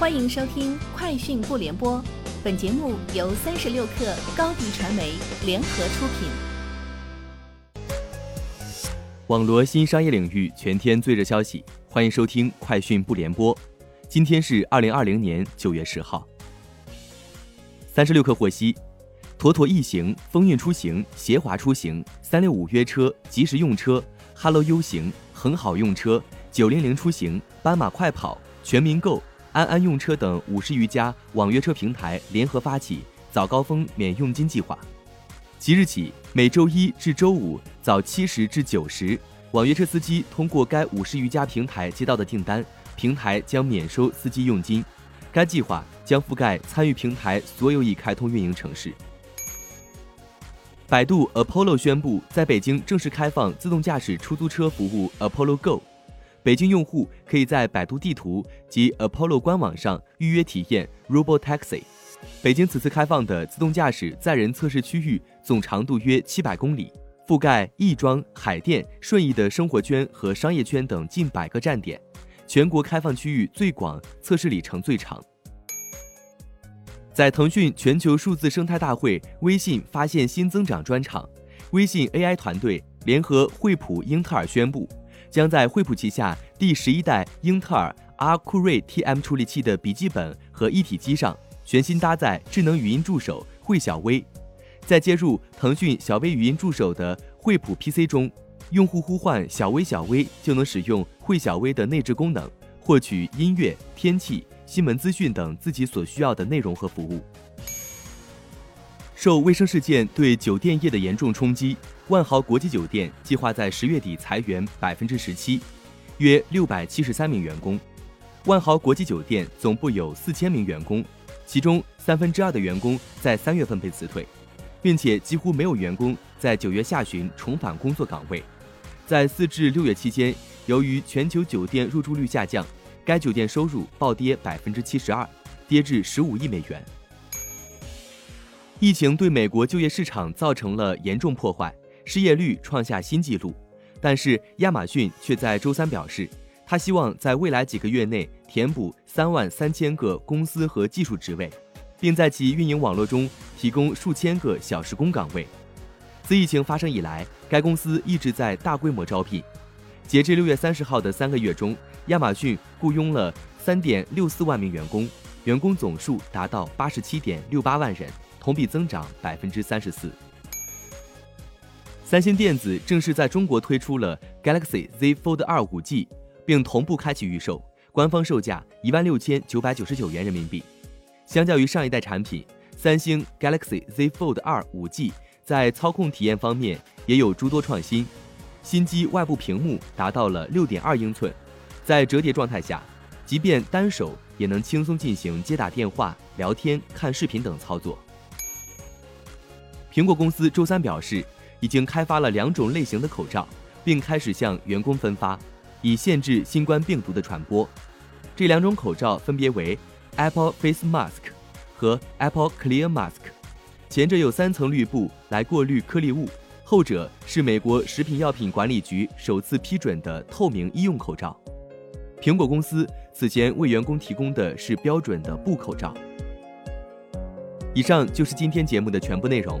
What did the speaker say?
欢迎收听《快讯不联播》，本节目由三十六克高低传媒联合出品。网罗新商业领域全天最热消息，欢迎收听《快讯不联播》。今天是二零二零年九月十号。三十六克获悉，妥妥易行、风韵出行、协华出行、三六五约车、即时用车、Hello U 行、很好用车、九零零出行、斑马快跑、全民购。安安用车等五十余家网约车平台联合发起早高峰免佣金计划，即日起每周一至周五早七时至九时，网约车司机通过该五十余家平台接到的订单，平台将免收司机佣金。该计划将覆盖参与平台所有已开通运营城市。百度 Apollo 宣布在北京正式开放自动驾驶出租车服务 Apollo Go。北京用户可以在百度地图及 Apollo 官网上预约体验 Robotaxi。北京此次开放的自动驾驶载人测试区域总长度约七百公里，覆盖亦庄、海淀、顺义的生活圈和商业圈等近百个站点，全国开放区域最广，测试里程最长。在腾讯全球数字生态大会微信发现新增长专场，微信 AI 团队联合惠普、英特尔宣布。将在惠普旗下第十一代英特尔阿库瑞 TM 处理器的笔记本和一体机上全新搭载智能语音助手惠小微，在接入腾讯小微语音助手的惠普 PC 中，用户呼唤小微小微就能使用惠小微的内置功能，获取音乐、天气、新闻资讯等自己所需要的内容和服务。受卫生事件对酒店业的严重冲击，万豪国际酒店计划在十月底裁员百分之十七，约六百七十三名员工。万豪国际酒店总部有四千名员工，其中三分之二的员工在三月份被辞退，并且几乎没有员工在九月下旬重返工作岗位。在四至六月期间，由于全球酒店入住率下降，该酒店收入暴跌百分之七十二，跌至十五亿美元。疫情对美国就业市场造成了严重破坏，失业率创下新纪录。但是亚马逊却在周三表示，他希望在未来几个月内填补三万三千个公司和技术职位，并在其运营网络中提供数千个小时工岗位。自疫情发生以来，该公司一直在大规模招聘。截至六月三十号的三个月中，亚马逊雇佣了三点六四万名员工，员工总数达到八十七点六八万人。同比增长百分之三十四。三星电子正式在中国推出了 Galaxy Z Fold 二五 G，并同步开启预售，官方售价一万六千九百九十九元人民币。相较于上一代产品，三星 Galaxy Z Fold 二五 G 在操控体验方面也有诸多创新。新机外部屏幕达到了六点二英寸，在折叠状态下，即便单手也能轻松进行接打电话、聊天、看视频等操作。苹果公司周三表示，已经开发了两种类型的口罩，并开始向员工分发，以限制新冠病毒的传播。这两种口罩分别为 Apple Face Mask 和 Apple Clear Mask，前者有三层滤布来过滤颗粒物，后者是美国食品药品管理局首次批准的透明医用口罩。苹果公司此前为员工提供的是标准的布口罩。以上就是今天节目的全部内容。